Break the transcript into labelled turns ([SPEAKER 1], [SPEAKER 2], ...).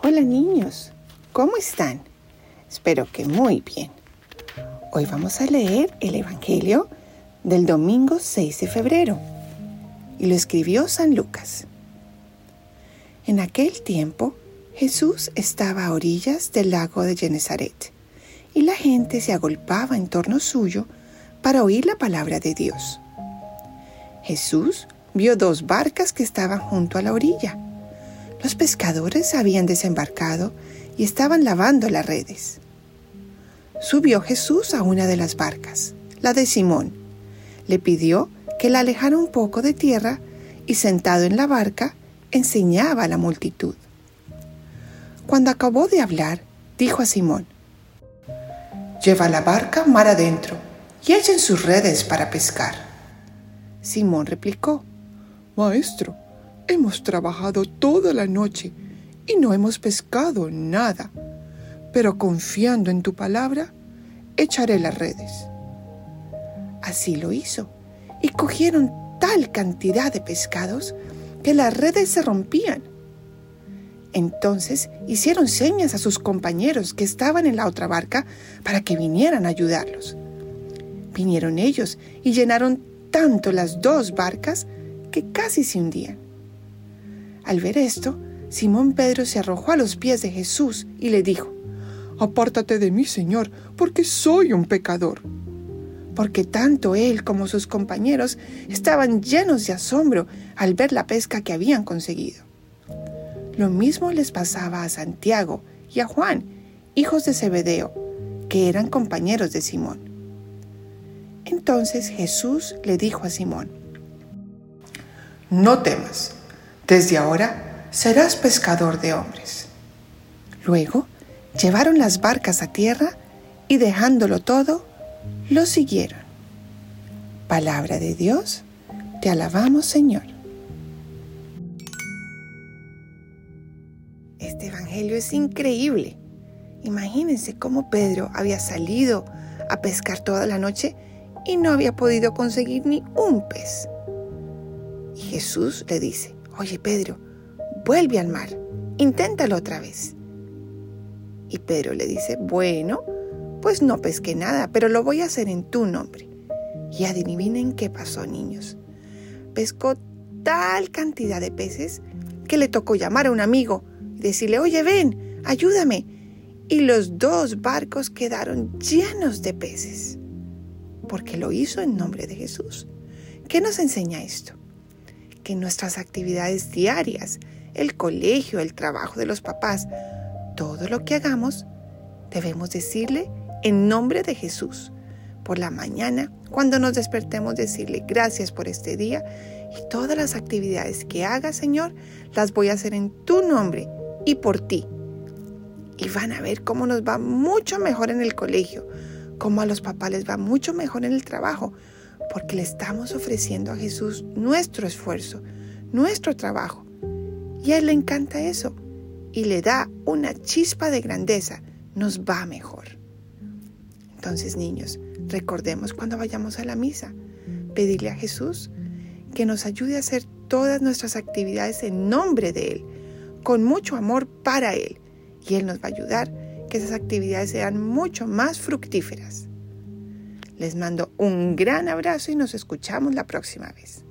[SPEAKER 1] Hola niños, ¿cómo están? Espero que muy bien. Hoy vamos a leer el Evangelio del domingo 6 de febrero y lo escribió San Lucas. En aquel tiempo, Jesús estaba a orillas del lago de Genezaret y la gente se agolpaba en torno suyo para oír la palabra de Dios. Jesús vio dos barcas que estaban junto a la orilla. Los pescadores habían desembarcado y estaban lavando las redes. Subió Jesús a una de las barcas, la de Simón. Le pidió que la alejara un poco de tierra y sentado en la barca enseñaba a la multitud. Cuando acabó de hablar, dijo a Simón, Lleva la barca mar adentro y echen sus redes para pescar. Simón replicó, Maestro, hemos trabajado toda la noche y no hemos pescado nada, pero confiando en tu palabra, echaré las redes. Así lo hizo, y cogieron tal cantidad de pescados que las redes se rompían. Entonces hicieron señas a sus compañeros que estaban en la otra barca para que vinieran a ayudarlos. Vinieron ellos y llenaron tanto las dos barcas que casi se hundían. Al ver esto, Simón Pedro se arrojó a los pies de Jesús y le dijo, Apártate de mí, Señor, porque soy un pecador. Porque tanto él como sus compañeros estaban llenos de asombro al ver la pesca que habían conseguido. Lo mismo les pasaba a Santiago y a Juan, hijos de Zebedeo, que eran compañeros de Simón. Entonces Jesús le dijo a Simón, No temas, desde ahora serás pescador de hombres. Luego llevaron las barcas a tierra y dejándolo todo, lo siguieron. Palabra de Dios, te alabamos Señor. Este Evangelio es increíble. Imagínense cómo Pedro había salido a pescar toda la noche y no había podido conseguir ni un pez. Y Jesús le dice, oye Pedro, vuelve al mar, inténtalo otra vez. Y Pedro le dice, bueno, pues no pesqué nada, pero lo voy a hacer en tu nombre. Y adivinen qué pasó, niños. Pescó tal cantidad de peces que le tocó llamar a un amigo y decirle, oye, ven, ayúdame. Y los dos barcos quedaron llenos de peces, porque lo hizo en nombre de Jesús. ¿Qué nos enseña esto? Que nuestras actividades diarias, el colegio, el trabajo de los papás, todo lo que hagamos, debemos decirle en nombre de Jesús. Por la mañana, cuando nos despertemos, decirle gracias por este día y todas las actividades que haga, Señor, las voy a hacer en tu nombre y por ti. Y van a ver cómo nos va mucho mejor en el colegio, cómo a los papás les va mucho mejor en el trabajo, porque le estamos ofreciendo a Jesús nuestro esfuerzo, nuestro trabajo. Y a Él le encanta eso y le da una chispa de grandeza, nos va mejor. Entonces, niños, recordemos cuando vayamos a la misa, pedirle a Jesús que nos ayude a hacer todas nuestras actividades en nombre de Él, con mucho amor para Él. Y Él nos va a ayudar que esas actividades sean mucho más fructíferas. Les mando un gran abrazo y nos escuchamos la próxima vez.